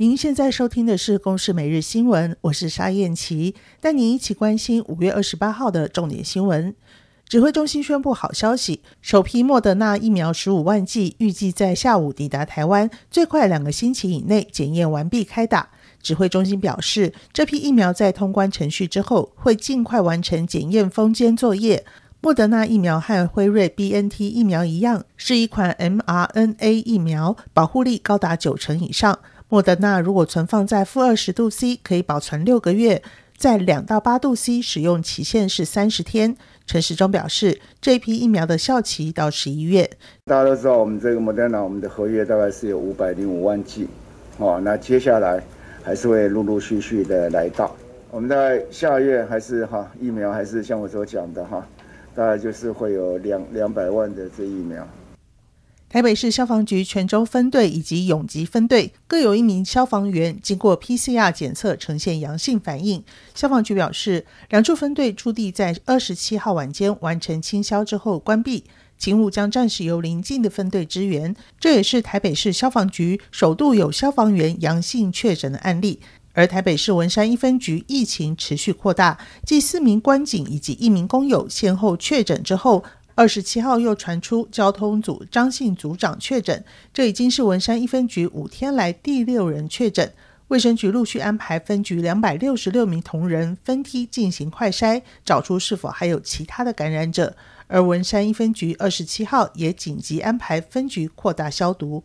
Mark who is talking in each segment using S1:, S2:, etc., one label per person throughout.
S1: 您现在收听的是《公视每日新闻》，我是沙燕琪，带您一起关心五月二十八号的重点新闻。指挥中心宣布好消息，首批莫德纳疫苗十五万剂预计在下午抵达台湾，最快两个星期以内检验完毕开打。指挥中心表示，这批疫苗在通关程序之后，会尽快完成检验封缄作业。莫德纳疫苗和辉瑞 BNT 疫苗一样，是一款 mRNA 疫苗，保护力高达九成以上。莫德纳如果存放在负二十度 C，可以保存六个月；在两到八度 C，使用期限是三十天。陈时中表示，这批疫苗的效期到十一月。
S2: 大家都知道，我们这个莫德纳，我们的合约大概是有五百零五万剂，哦，那接下来还是会陆陆续续的来到。我们在下月还是哈疫苗，还是像我所讲的哈。大概就是会有两两百万的这疫苗。
S1: 台北市消防局泉州分队以及永吉分队各有一名消防员经过 PCR 检测呈现阳性反应。消防局表示，两处分队驻地在二十七号晚间完成清消之后关闭，勤务将暂时由邻近的分队支援。这也是台北市消防局首度有消防员阳性确诊的案例。而台北市文山一分局疫情持续扩大，继四名官警以及一名工友先后确诊之后，二十七号又传出交通组张姓组长确诊，这已经是文山一分局五天来第六人确诊。卫生局陆续安排分局两百六十六名同仁分梯进行快筛，找出是否还有其他的感染者。而文山一分局二十七号也紧急安排分局扩大消毒。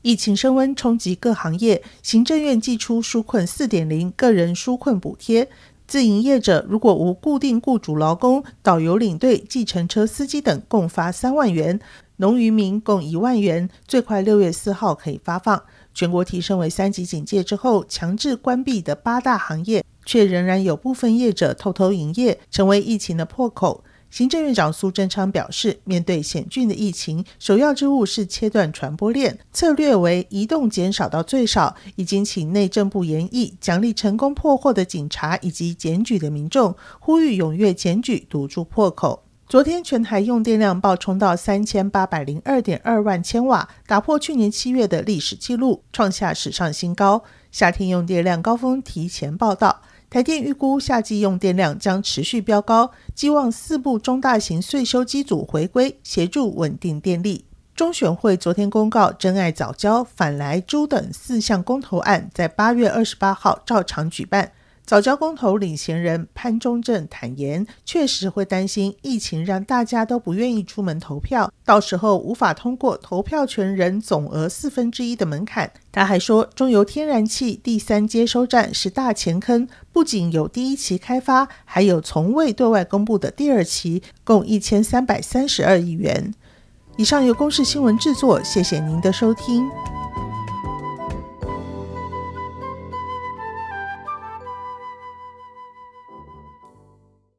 S1: 疫情升温冲击各行业，行政院祭出纾困四点零个人纾困补贴，自营业者如果无固定雇主劳工、导游领队、计程车司机等，共发三万元；农渔民共一万元，最快六月四号可以发放。全国提升为三级警戒之后，强制关闭的八大行业，却仍然有部分业者偷偷营业，成为疫情的破口。行政院长苏贞昌表示，面对险峻的疫情，首要之务是切断传播链，策略为移动减少到最少。已经请内政部研议奖励成功破获的警察以及检举的民众，呼吁踊跃检举，堵住破口。昨天全台用电量暴冲到三千八百零二点二万千瓦，打破去年七月的历史记录，创下史上新高。夏天用电量高峰提前报道。台电预估夏季用电量将持续飙高，寄望四部中大型岁修机组回归，协助稳定电力。中选会昨天公告，真爱早教、反来猪等四项公投案，在八月二十八号照常举办。早教公投领衔人潘忠正坦言，确实会担心疫情让大家都不愿意出门投票，到时候无法通过投票权人总额四分之一的门槛。他还说，中油天然气第三接收站是大钱坑，不仅有第一期开发，还有从未对外公布的第二期，共一千三百三十二亿元。以上由公视新闻制作，谢谢您的收听。